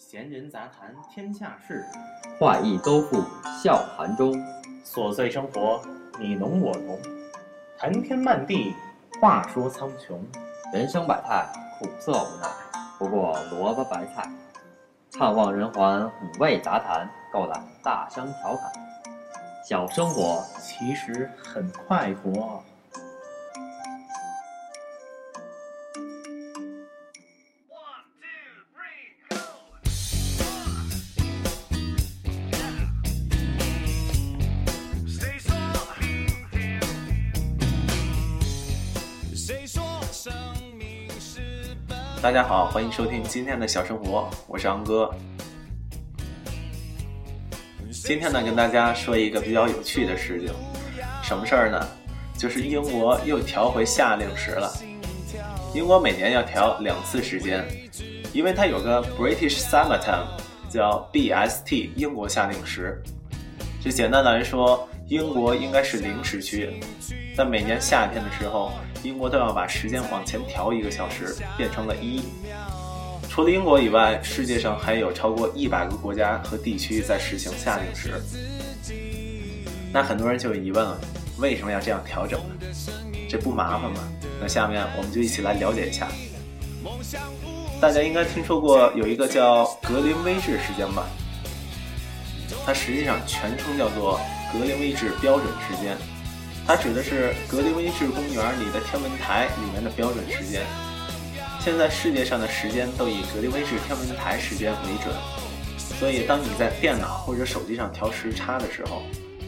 闲人杂谈天下事，画意都付笑谈中。琐碎生活你侬我侬，谈天漫地话说苍穹。人生百态，苦涩无奈，不过萝卜白菜。探望人寰，五味杂谈，够胆大声调侃。小生活其实很快活。大家好，欢迎收听今天的小生活，我是昂哥。今天呢，跟大家说一个比较有趣的事情，什么事儿呢？就是英国又调回夏令时了。英国每年要调两次时间，因为它有个 British Summer Time，叫 BST 英国夏令时。就简单来说，英国应该是零时区，在每年夏天的时候。英国都要把时间往前调一个小时，变成了一。除了英国以外，世界上还有超过一百个国家和地区在实行夏令时。那很多人就有疑问了：为什么要这样调整呢？这不麻烦吗？那下面我们就一起来了解一下。大家应该听说过有一个叫格林威治时间吧？它实际上全称叫做格林威治标准时间。它指的是格林威治公园里的天文台里面的标准时间。现在世界上的时间都以格林威治天文台时间为准，所以当你在电脑或者手机上调时差的时候，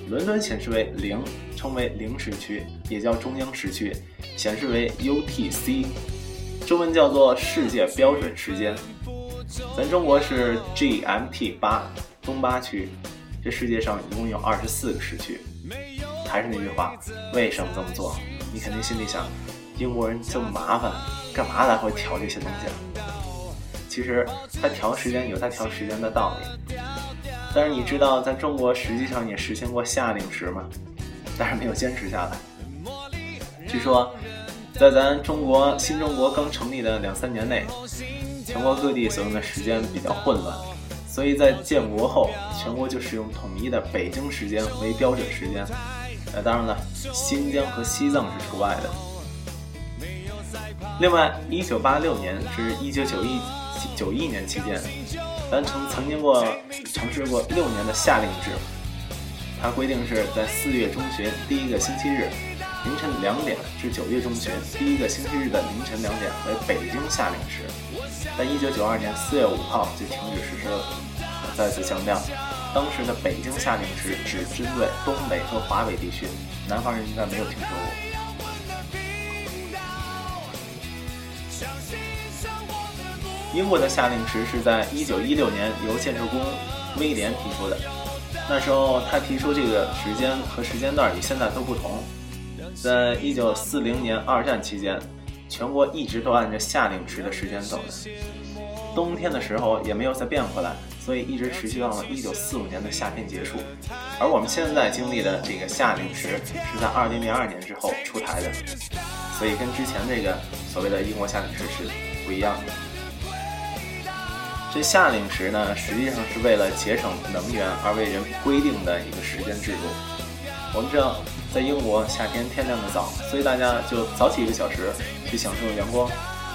伦敦显示为零，称为零时区，也叫中央时区，显示为 UTC，中文叫做世界标准时间。咱中国是 GMT 八，东八区。这世界上一共有二十四个时区。还是那句话，为什么这么做？你肯定心里想，英国人这么麻烦，干嘛来回调这些东西啊？其实他调时间有他调时间的道理，但是你知道，在中国实际上也实行过夏令时吗？但是没有坚持下来。据说，在咱中国新中国刚成立的两三年内，全国各地所用的时间比较混乱，所以在建国后，全国就使用统一的北京时间为标准时间。那当然了，新疆和西藏是除外的。另外，一九八六年至一九九一九一年期间，咱曾曾经过尝试过六年的夏令制。它规定是在四月中旬第一个星期日凌晨两点至九月中旬第一个星期日的凌晨两点为北京夏令时，在一九九二年四月五号就停止实施了。再次强调。当时的北京夏令时只针对东北和华北地区，南方人应该没有听说过。英国的夏令时是在1916年由建筑工威廉提出的，那时候他提出这个时间和时间段与现在都不同。在一九四零年二战期间，全国一直都按照夏令时的时间走的，冬天的时候也没有再变回来。所以一直持续到了一九四五年的夏天结束，而我们现在经历的这个夏令时是在二零零二年之后出台的，所以跟之前这个所谓的英国夏令时是不一样的。这夏令时呢，实际上是为了节省能源而为人规定的一个时间制度。我们知道，在英国夏天天亮的早，所以大家就早起一个小时去享受阳光，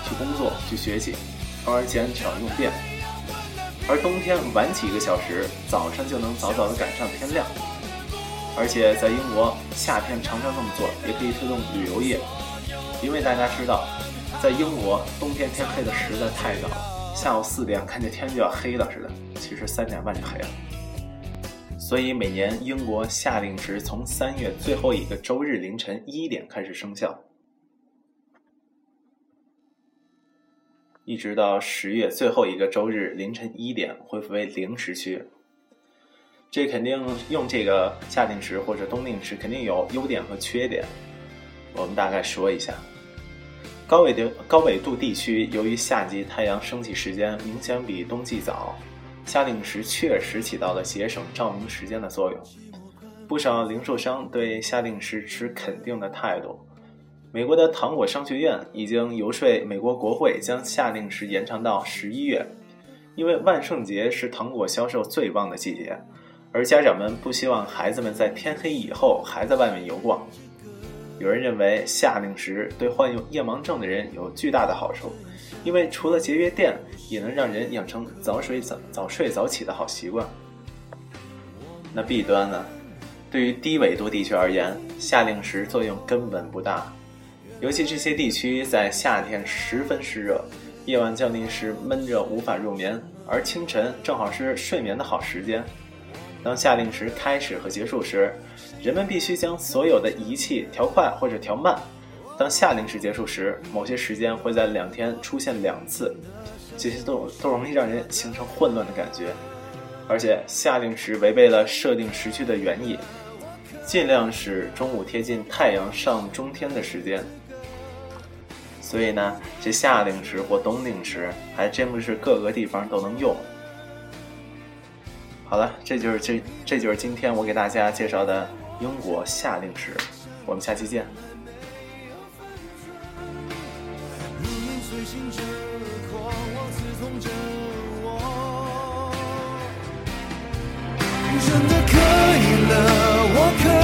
去工作，去学习，从而减少用电。而冬天晚起一个小时，早上就能早早的赶上天亮。而且在英国夏天常常这么做，也可以推动旅游业。因为大家知道，在英国冬天天黑的实在太早了，下午四点看见天就要黑了似的，其实三点半就黑了。所以每年英国夏令时从三月最后一个周日凌晨一点开始生效。一直到十月最后一个周日凌晨一点恢复为零时区，这肯定用这个夏令时或者冬令时肯定有优点和缺点，我们大概说一下。高纬度高纬度地区由于夏季太阳升起时间明显比冬季早，夏令时确实起到了节省照明时间的作用。不少零售商对夏令时持肯定的态度。美国的糖果商学院已经游说美国国会将夏令时延长到十一月，因为万圣节是糖果销售最旺的季节，而家长们不希望孩子们在天黑以后还在外面游逛。有人认为夏令时对患有夜盲症的人有巨大的好处，因为除了节约电，也能让人养成早睡早早睡早起的好习惯。那弊端呢？对于低纬度地区而言，夏令时作用根本不大，尤其这些地区在夏天十分湿热，夜晚降临时闷热无法入眠，而清晨正好是睡眠的好时间。当夏令时开始和结束时，人们必须将所有的仪器调快或者调慢。当夏令时结束时，某些时间会在两天出现两次，这些都都容易让人形成混乱的感觉。而且夏令时违背了设定时区的原意，尽量使中午贴近太阳上中天的时间。所以呢，这夏令时或冬令时还真不是各个地方都能用。好了，这就是这这就是今天我给大家介绍的英国夏令时，我们下期见。真的可以了，我可。